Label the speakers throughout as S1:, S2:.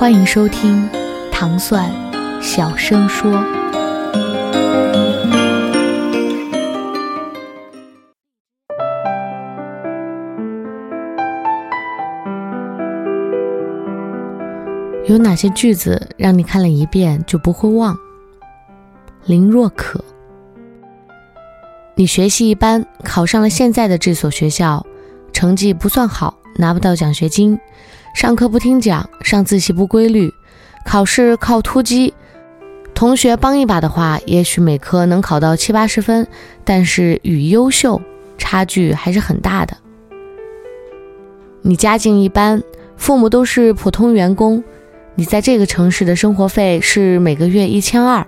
S1: 欢迎收听糖蒜小声说。有哪些句子让你看了一遍就不会忘？林若可。你学习一般，考上了现在的这所学校，成绩不算好，拿不到奖学金。上课不听讲，上自习不规律，考试靠突击。同学帮一把的话，也许每科能考到七八十分，但是与优秀差距还是很大的。你家境一般，父母都是普通员工，你在这个城市的生活费是每个月一千二，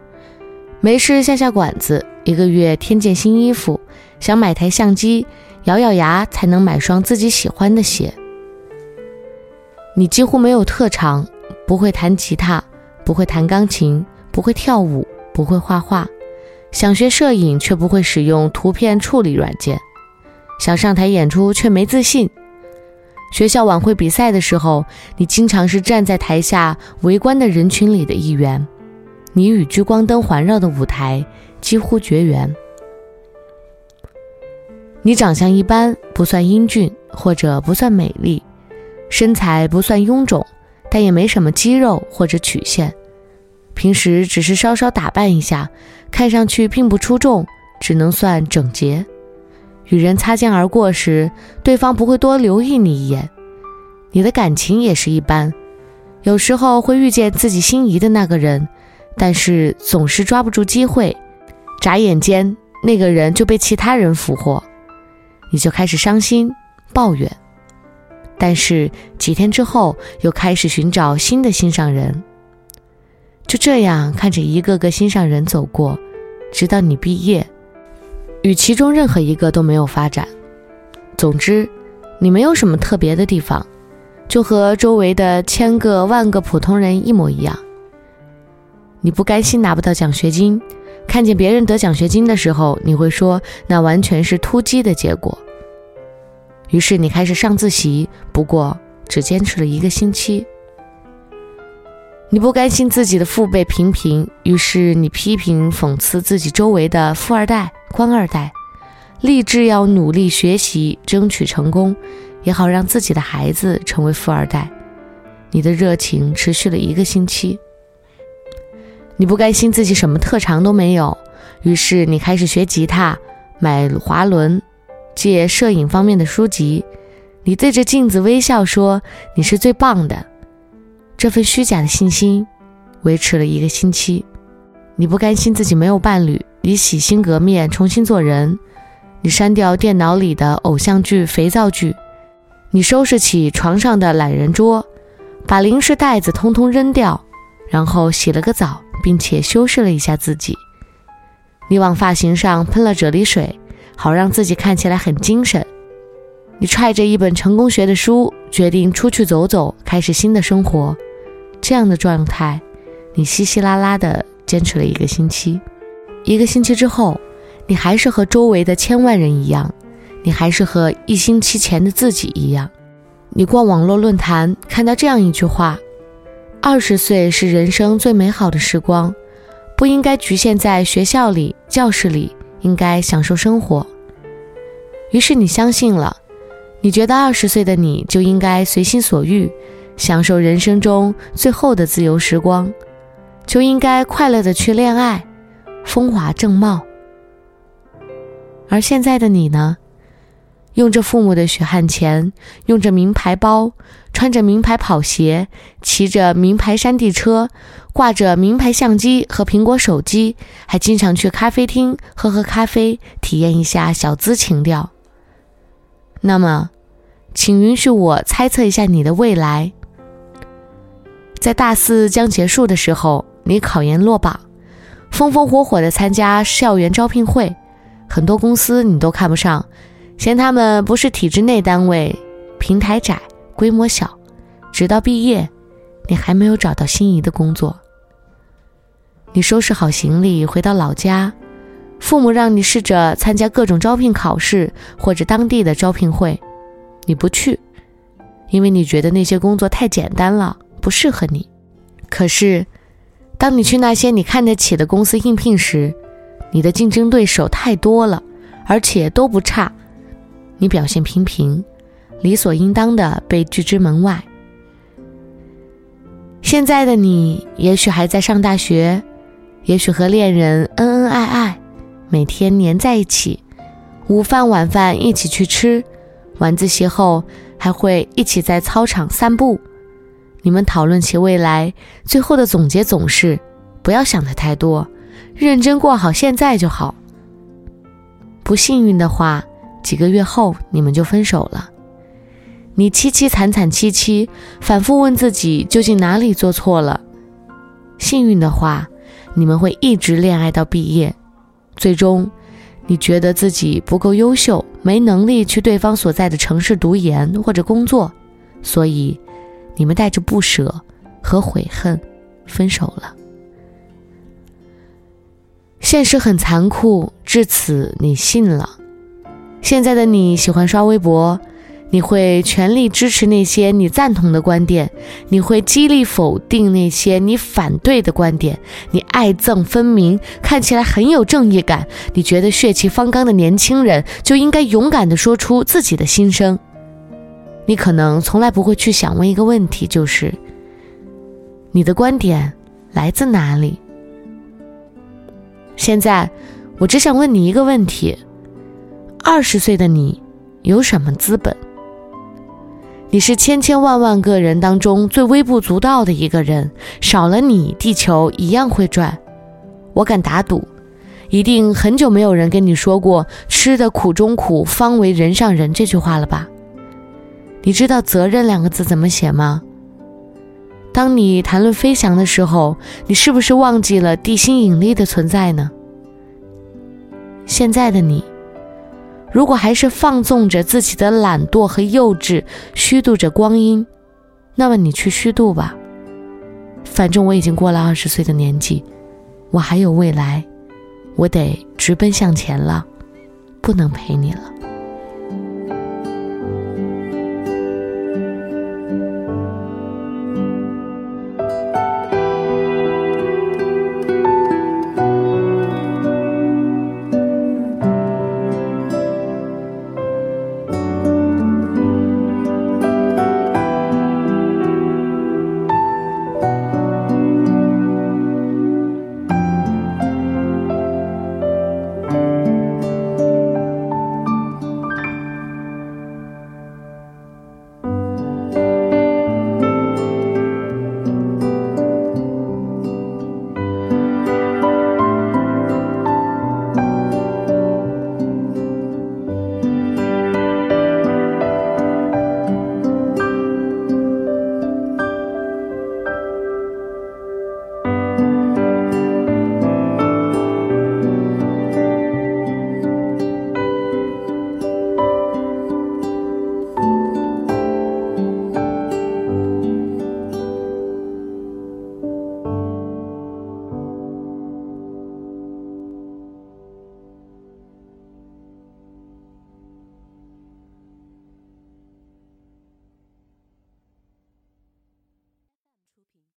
S1: 没事下下馆子，一个月添件新衣服，想买台相机，咬咬牙才能买双自己喜欢的鞋。你几乎没有特长，不会弹吉他，不会弹钢琴，不会跳舞，不会画画，想学摄影却不会使用图片处理软件，想上台演出却没自信。学校晚会比赛的时候，你经常是站在台下围观的人群里的一员，你与聚光灯环绕的舞台几乎绝缘。你长相一般，不算英俊，或者不算美丽。身材不算臃肿，但也没什么肌肉或者曲线。平时只是稍稍打扮一下，看上去并不出众，只能算整洁。与人擦肩而过时，对方不会多留意你一眼。你的感情也是一般，有时候会遇见自己心仪的那个人，但是总是抓不住机会。眨眼间，那个人就被其他人俘获，你就开始伤心抱怨。但是几天之后，又开始寻找新的心上人。就这样看着一个个心上人走过，直到你毕业，与其中任何一个都没有发展。总之，你没有什么特别的地方，就和周围的千个万个普通人一模一样。你不甘心拿不到奖学金，看见别人得奖学金的时候，你会说那完全是突击的结果。于是你开始上自习，不过只坚持了一个星期。你不甘心自己的父辈平平，于是你批评讽刺自己周围的富二代、官二代，立志要努力学习，争取成功，也好让自己的孩子成为富二代。你的热情持续了一个星期。你不甘心自己什么特长都没有，于是你开始学吉他，买滑轮。借摄影方面的书籍，你对着镜子微笑说：“你是最棒的。”这份虚假的信心维持了一个星期。你不甘心自己没有伴侣，你洗心革面重新做人。你删掉电脑里的偶像剧、肥皂剧，你收拾起床上的懒人桌，把零食袋子通通扔掉，然后洗了个澡，并且修饰了一下自己。你往发型上喷了啫喱水。好让自己看起来很精神。你揣着一本成功学的书，决定出去走走，开始新的生活。这样的状态，你稀稀拉拉的坚持了一个星期。一个星期之后，你还是和周围的千万人一样，你还是和一星期前的自己一样。你逛网络论坛，看到这样一句话：“二十岁是人生最美好的时光，不应该局限在学校里、教室里。”应该享受生活。于是你相信了，你觉得二十岁的你就应该随心所欲，享受人生中最后的自由时光，就应该快乐的去恋爱，风华正茂。而现在的你呢？用着父母的血汗钱，用着名牌包，穿着名牌跑鞋，骑着名牌山地车，挂着名牌相机和苹果手机，还经常去咖啡厅喝喝咖啡，体验一下小资情调。那么，请允许我猜测一下你的未来。在大四将结束的时候，你考研落榜，风风火火的参加校园招聘会，很多公司你都看不上，嫌他们不是体制内单位，平台窄，规模小。直到毕业，你还没有找到心仪的工作。你收拾好行李回到老家，父母让你试着参加各种招聘考试或者当地的招聘会，你不去，因为你觉得那些工作太简单了。不适合你，可是，当你去那些你看得起的公司应聘时，你的竞争对手太多了，而且都不差，你表现平平，理所应当的被拒之门外。现在的你，也许还在上大学，也许和恋人恩恩爱爱，每天黏在一起，午饭晚饭一起去吃，晚自习后还会一起在操场散步。你们讨论起未来，最后的总结总是：不要想的太多，认真过好现在就好。不幸运的话，几个月后你们就分手了。你凄凄惨惨戚戚，反复问自己究竟哪里做错了。幸运的话，你们会一直恋爱到毕业。最终，你觉得自己不够优秀，没能力去对方所在的城市读研或者工作，所以。你们带着不舍和悔恨分手了。现实很残酷，至此你信了。现在的你喜欢刷微博，你会全力支持那些你赞同的观点，你会激励否定那些你反对的观点。你爱憎分明，看起来很有正义感。你觉得血气方刚的年轻人就应该勇敢地说出自己的心声。你可能从来不会去想问一个问题，就是你的观点来自哪里？现在，我只想问你一个问题：二十岁的你有什么资本？你是千千万万个人当中最微不足道的一个人，少了你，地球一样会转。我敢打赌，一定很久没有人跟你说过“吃的苦中苦，方为人上人”这句话了吧？你知道“责任”两个字怎么写吗？当你谈论飞翔的时候，你是不是忘记了地心引力的存在呢？现在的你，如果还是放纵着自己的懒惰和幼稚，虚度着光阴，那么你去虚度吧。反正我已经过了二十岁的年纪，我还有未来，我得直奔向前了，不能陪你了。